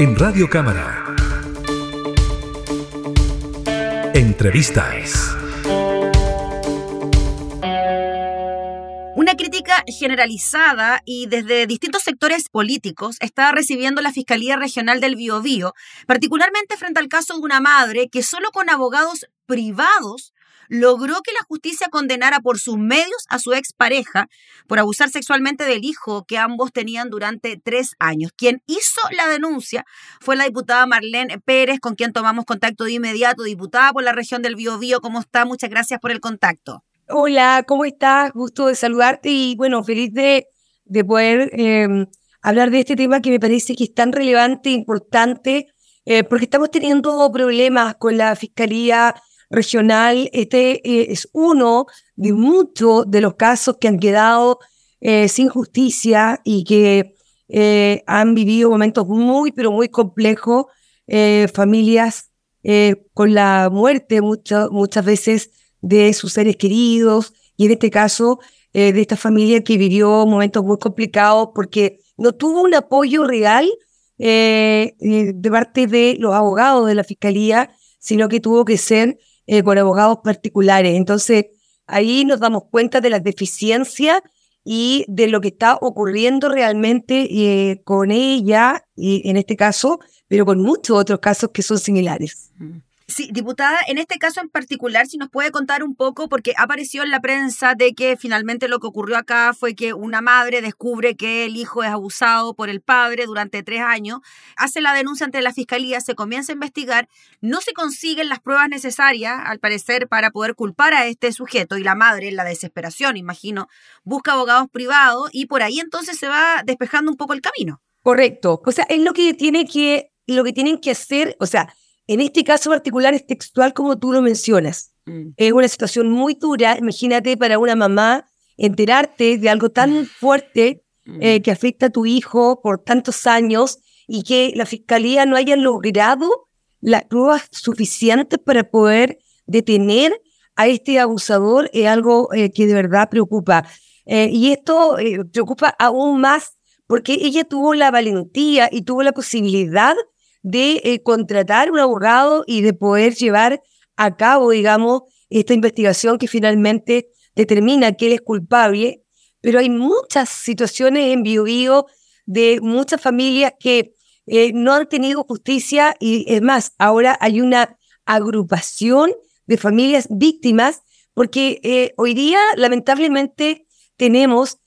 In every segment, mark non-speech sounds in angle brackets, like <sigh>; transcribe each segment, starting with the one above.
En Radio Cámara. Entrevistas. Una crítica generalizada y desde distintos sectores políticos está recibiendo la Fiscalía Regional del Biobío, particularmente frente al caso de una madre que solo con abogados privados logró que la justicia condenara por sus medios a su expareja por abusar sexualmente del hijo que ambos tenían durante tres años. Quien hizo la denuncia fue la diputada Marlene Pérez, con quien tomamos contacto de inmediato, diputada por la región del Biobío. ¿Cómo está? Muchas gracias por el contacto. Hola, ¿cómo estás? Gusto de saludarte y bueno, feliz de, de poder em, hablar de este tema que me parece que es tan relevante e importante, eh, porque estamos teniendo problemas con la Fiscalía Regional. Este eh, es uno de muchos de los casos que han quedado eh, sin justicia y que han vivido momentos muy, pero muy complejos, familias con la muerte muchas veces de sus seres queridos y en este caso eh, de esta familia que vivió momentos muy complicados porque no tuvo un apoyo real eh, eh, de parte de los abogados de la fiscalía, sino que tuvo que ser con abogados particulares. Entonces, ahí nos damos cuenta de las deficiencias y de lo que está ocurriendo realmente con ella, y en este caso, pero con muchos otros casos que son similares. Mm. Sí, diputada, en este caso en particular, si nos puede contar un poco, porque apareció en la prensa de que finalmente lo que ocurrió acá fue que una madre descubre que el hijo es abusado por el padre durante tres años, hace la denuncia ante la fiscalía, se comienza a investigar, no se consiguen las pruebas necesarias, al parecer, para poder culpar a este sujeto y la madre, en la desesperación, imagino, busca abogados privados y por ahí entonces se va despejando un poco el camino. Correcto. O sea, es lo que tiene que, lo que tienen que hacer, o sea, en este caso particular es textual como tú lo mencionas. Mm. Es una situación muy dura, imagínate para una mamá enterarte de algo tan mm. fuerte mm. eh, que afecta a tu hijo por tantos años y que la fiscalía no haya logrado las pruebas suficientes para poder detener a este abusador es algo eh, que de verdad preocupa. Eh, y esto preocupa aún más porque ella tuvo la valentía y tuvo la posibilidad de eh, contratar un abogado y de poder llevar a cabo, digamos, esta investigación que finalmente determina que él es culpable. Pero hay muchas situaciones en Biobío de muchas familias que eh, no han tenido justicia y es más, ahora hay una agrupación de familias víctimas porque eh, hoy día lamentablemente tenemos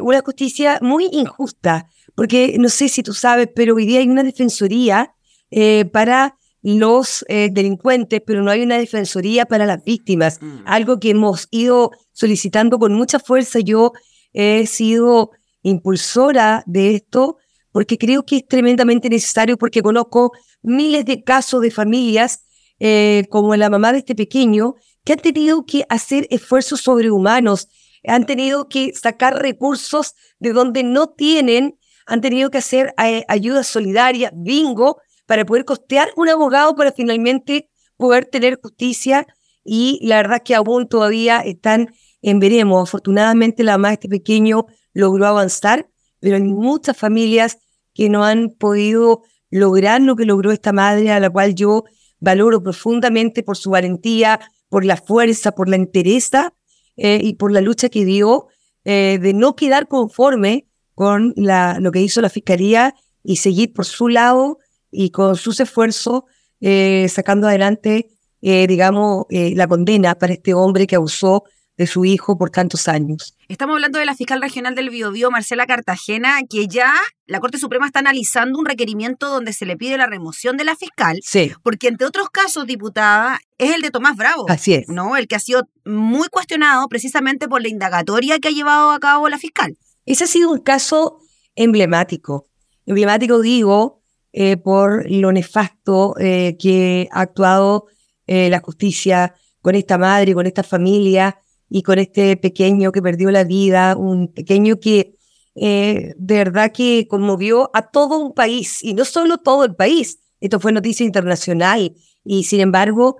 una justicia muy injusta porque no sé si tú sabes, pero hoy día hay una defensoría eh, para los eh, delincuentes, pero no hay una defensoría para las víctimas, mm. algo que hemos ido solicitando con mucha fuerza. Yo he sido impulsora de esto porque creo que es tremendamente necesario, porque conozco miles de casos de familias, eh, como la mamá de este pequeño, que han tenido que hacer esfuerzos sobrehumanos, han tenido que sacar recursos de donde no tienen han tenido que hacer eh, ayuda solidaria, bingo, para poder costear un abogado para finalmente poder tener justicia y la verdad que aún todavía están en veremos. Afortunadamente la mamá de este pequeño logró avanzar, pero hay muchas familias que no han podido lograr lo que logró esta madre, a la cual yo valoro profundamente por su valentía, por la fuerza, por la entereza eh, y por la lucha que dio eh, de no quedar conforme con la, lo que hizo la Fiscalía y seguir por su lado y con sus esfuerzos eh, sacando adelante, eh, digamos, eh, la condena para este hombre que abusó de su hijo por tantos años. Estamos hablando de la fiscal regional del Biobío, Marcela Cartagena, que ya la Corte Suprema está analizando un requerimiento donde se le pide la remoción de la fiscal. Sí. Porque entre otros casos, diputada, es el de Tomás Bravo. Así es. ¿No? El que ha sido muy cuestionado precisamente por la indagatoria que ha llevado a cabo la fiscal. Ese ha sido un caso emblemático. Emblemático digo eh, por lo nefasto eh, que ha actuado eh, la justicia con esta madre, con esta familia y con este pequeño que perdió la vida, un pequeño que de verdad que conmovió a todo un país y no solo todo el país. Esto fue noticia internacional y sin embargo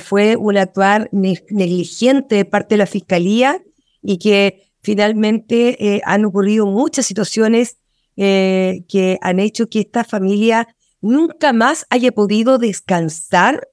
fue un actuar negligente de parte de la fiscalía y que finalmente eh, han ocurrido muchas situaciones eh, que han hecho que esta familia nunca más haya podido descansar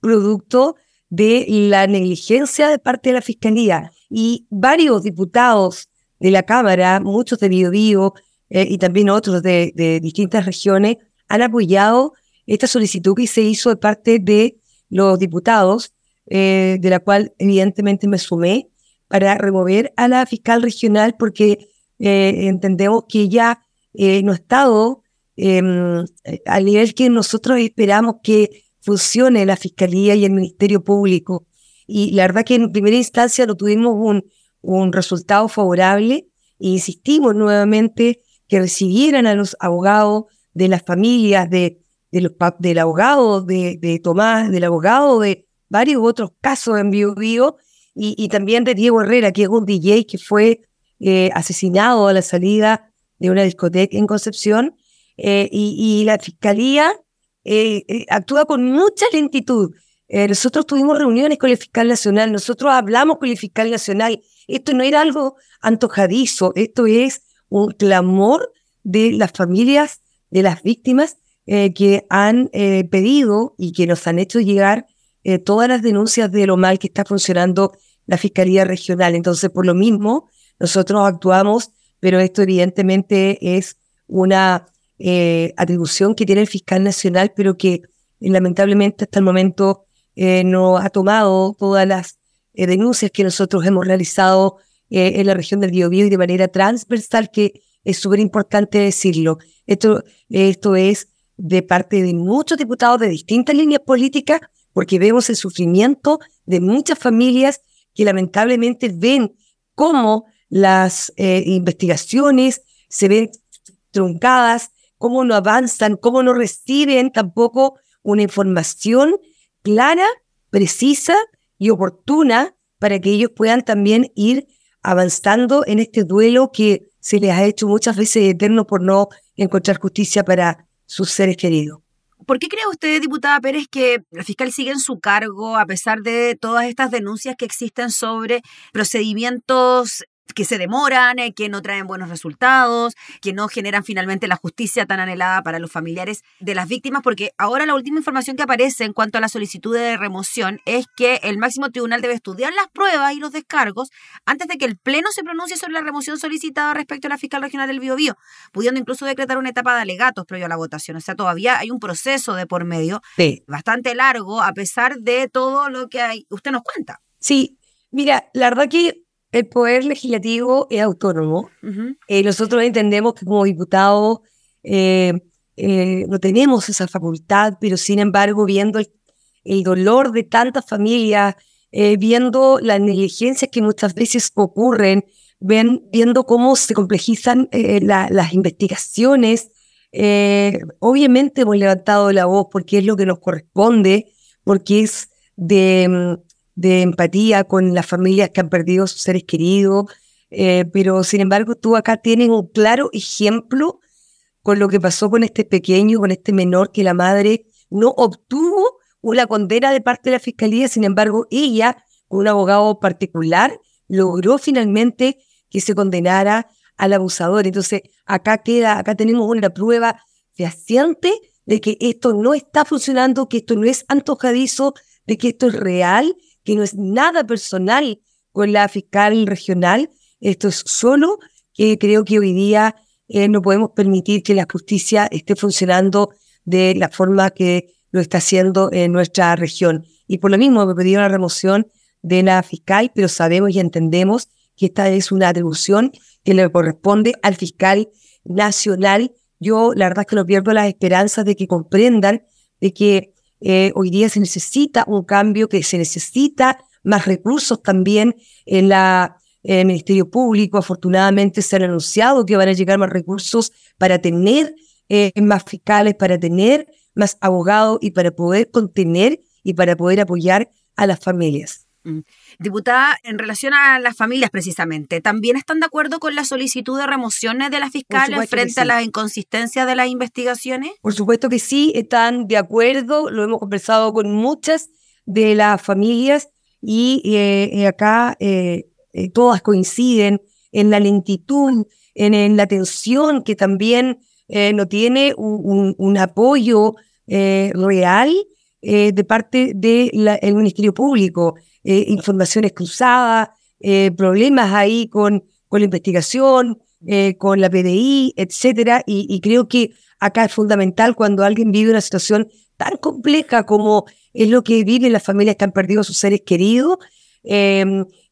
producto de la negligencia de parte de la Fiscalía. Y varios diputados de la Cámara, muchos de Biobío eh, y también otros de, distintas regiones, han apoyado esta solicitud que se hizo de parte de los diputados, eh, de la cual evidentemente me sumé, para remover a la fiscal regional porque eh, entendemos que ella no ha estado em, al nivel que nosotros esperamos que funcione la Fiscalía y el Ministerio Público. Y la verdad que en primera instancia no tuvimos un, un resultado favorable e insistimos nuevamente que recibieran a los abogados de las familias, de, de los, del abogado de, de, Tomás, del abogado de varios otros casos en Bio, Bio y, también de Diego Herrera, que es un DJ que fue eh, asesinado a la salida de una discoteca en Concepción, eh, y, la fiscalía eh, actúa con mucha lentitud. nosotros tuvimos reuniones con el fiscal nacional, nosotros hablamos con el fiscal nacional. Esto no era algo antojadizo, esto es un clamor de las familias de las víctimas que han pedido y que nos han hecho llegar eh, todas las denuncias de lo mal que está funcionando la Fiscalía Regional. Entonces, por lo mismo, nosotros actuamos, pero esto evidentemente es una atribución que tiene el fiscal nacional, pero que lamentablemente hasta el momento no ha tomado todas las denuncias que nosotros hemos realizado en la región del Biobío y de manera transversal, que es súper importante decirlo. Esto, esto es de parte de muchos diputados de distintas líneas políticas, porque vemos el sufrimiento de muchas familias que lamentablemente ven cómo las eh, investigaciones se ven truncadas, cómo no avanzan, cómo no reciben tampoco una información clara, precisa y oportuna para que ellos puedan también ir avanzando en este duelo que se les ha hecho muchas veces eterno por no encontrar justicia para sus seres queridos. ¿Por qué cree usted, diputada Pérez, que el fiscal sigue en su cargo a pesar de todas estas denuncias que existen sobre procedimientos que se demoran, eh, que no traen buenos resultados, que no generan finalmente la justicia tan anhelada para los familiares de las víctimas, porque ahora la última información que aparece en cuanto a la solicitud de remoción es que el máximo tribunal debe estudiar las pruebas y los descargos antes de que el Pleno se pronuncie sobre la remoción solicitada respecto a la fiscal regional del Biobío, pudiendo incluso decretar una etapa de alegatos previo a la votación. O sea, todavía hay un proceso de por medio bastante largo, a pesar de todo lo que hay. Usted nos cuenta. Sí, mira, la verdad que el poder legislativo es autónomo. Eh, nosotros entendemos que como diputados eh, eh, no tenemos esa facultad, pero sin embargo, viendo el, dolor de tantas familias, viendo las negligencias que muchas veces ocurren, viendo cómo se complejizan las investigaciones, obviamente hemos levantado la voz porque es lo que nos corresponde, porque es de mm, de empatía con las familias que han perdido sus seres queridos, eh, pero sin embargo tú acá tienes un claro ejemplo con lo que pasó con este pequeño, con este menor, que la madre no obtuvo una condena de parte de la fiscalía, sin embargo ella, con un abogado particular, logró finalmente que se condenara al abusador. Entonces acá queda, acá tenemos una prueba fehaciente de que esto no está funcionando, que esto no es antojadizo, de que esto es real que no es nada personal con la fiscal regional, esto es solo que creo que hoy día eh, no podemos permitir que la justicia esté funcionando de la forma que lo está haciendo en nuestra región. Y por lo mismo me pidieron la remoción de la fiscal, pero sabemos y entendemos que esta es una atribución que le corresponde al fiscal nacional. Yo la verdad es que no pierdo las esperanzas de que comprendan de que eh, hoy día se necesita un cambio, que se necesita más recursos también en la el Ministerio Público. Afortunadamente se han anunciado que van a llegar más recursos para tener eh, más fiscales, para tener más abogados y para poder contener y para poder apoyar a las familias. Mm. Diputada, en relación a las familias precisamente, ¿también están de acuerdo con la solicitud de remociones de las fiscales frente a las inconsistencias de las investigaciones? Por supuesto que sí, están de acuerdo, lo hemos conversado con muchas de las familias y eh, eh, acá eh, todas coinciden en la lentitud, en, la tensión que también no tiene un, apoyo real eh, de parte del Ministerio Público. informaciones cruzadas, problemas ahí con, con la investigación, con la PDI, etcétera. Y, creo que acá es fundamental cuando alguien vive una situación tan compleja como es lo que viven las familias que han perdido sus seres queridos,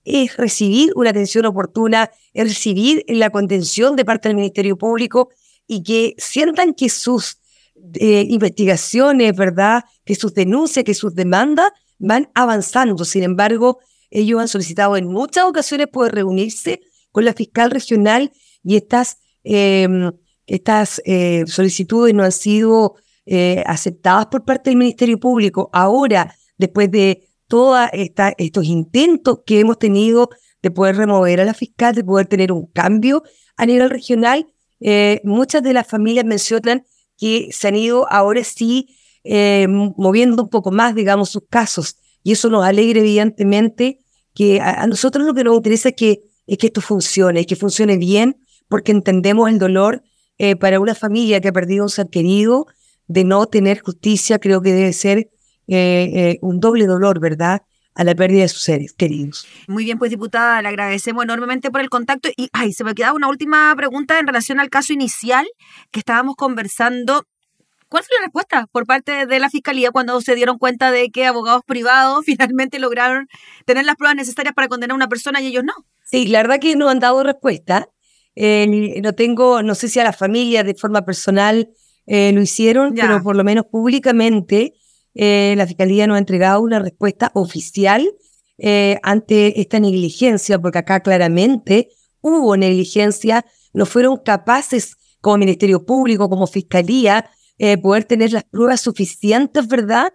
es recibir una atención oportuna, es recibir la contención de parte del Ministerio Público y que sientan que sus investigaciones, ¿verdad? Que sus denuncias, que sus demandas van avanzando. Sin embargo, ellos han solicitado en muchas ocasiones poder reunirse con la fiscal regional y estas, em, estas eh, solicitudes no han sido eh, aceptadas por parte del Ministerio Público. Ahora, después de todos estos intentos que hemos tenido de poder remover a la fiscal, de poder tener un cambio a nivel regional, eh, muchas de las familias mencionan que se han ido ahora sí eh, moviendo un poco más, digamos, sus casos. Y eso nos alegra, evidentemente, que a, nosotros lo que nos interesa es que, es que esto funcione, que funcione bien, porque entendemos el dolor eh, para una familia que ha perdido un ser querido, de no tener justicia, creo que debe ser eh, un doble dolor, ¿verdad? A la pérdida de sus seres queridos. Muy bien, pues diputada, le agradecemos enormemente por el contacto. Y ay, se me queda una última pregunta en relación al caso inicial que estábamos conversando. ¿Cuál fue la respuesta por parte de la Fiscalía cuando se dieron cuenta de que abogados privados <laughs> finalmente lograron tener las pruebas necesarias para condenar a una persona y ellos no? Sí, la verdad que no han dado respuesta. Eh, no tengo, no sé si a la familia de forma personal lo hicieron, pero por lo menos públicamente eh, la Fiscalía no ha entregado una respuesta oficial eh, ante esta negligencia, porque acá claramente hubo negligencia, no fueron capaces como Ministerio Público, como Fiscalía, eh, poder tener las pruebas suficientes, ¿verdad?,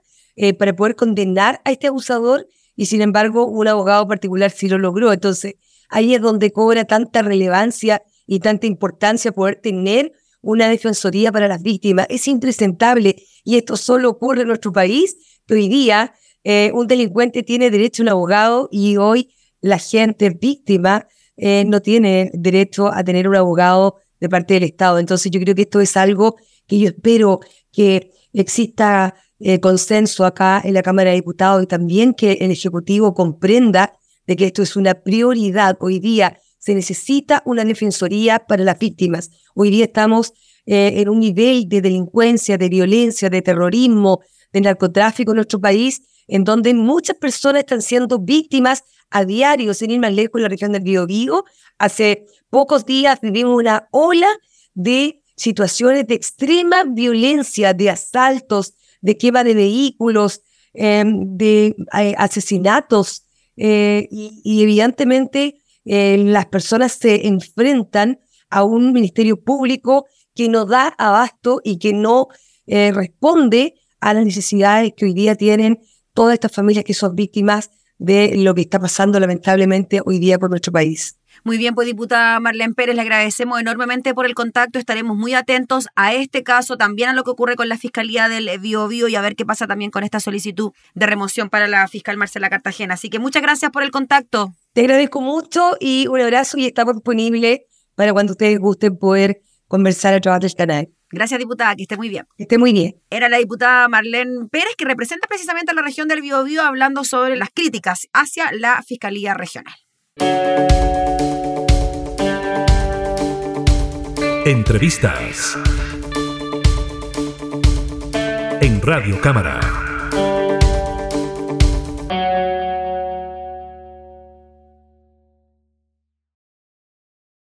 para poder condenar a este abusador y sin embargo un abogado particular sí lo logró. Entonces, ahí es donde cobra tanta relevancia y tanta importancia poder tener una defensoría para las víctimas. Es impresentable y esto solo ocurre en nuestro país, hoy día eh, un delincuente tiene derecho a un abogado y hoy la gente víctima eh, no tiene derecho a tener un abogado de parte del Estado. Entonces yo creo que esto es algo que yo espero que exista eh, consenso acá en la Cámara de Diputados y también que el Ejecutivo comprenda de que esto es una prioridad. Hoy día se necesita una defensoría para las víctimas. Hoy día estamos eh, en un nivel de delincuencia, de violencia, de terrorismo, de narcotráfico en nuestro país, en donde muchas personas están siendo víctimas a diario, sin ir más lejos en la región del Biobío. Hace pocos días vivimos una ola de situaciones de extrema violencia, de asaltos, de quema de vehículos, em, de eh, asesinatos. Eh, y, evidentemente las personas se enfrentan a un ministerio público que no da abasto y que no eh, responde a las necesidades que hoy día tienen todas estas familias que son víctimas de lo que está pasando lamentablemente hoy día por nuestro país. Muy bien, pues diputada Marlene Pérez, le agradecemos enormemente por el contacto. Estaremos muy atentos a este caso, también a lo que ocurre con la Fiscalía del Bio, Bio y a ver qué pasa también con esta solicitud de remoción para la fiscal Marcela Cartagena. Así que muchas gracias por el contacto. Te agradezco mucho y un abrazo y estamos disponibles para cuando ustedes gusten poder conversar a través del canal. Gracias, diputada, que esté muy bien. Que esté muy bien. Era la diputada Marlene Pérez, que representa precisamente a la región del Biobío, hablando sobre las críticas hacia la Fiscalía Regional. Entrevistas en Radio Cámara.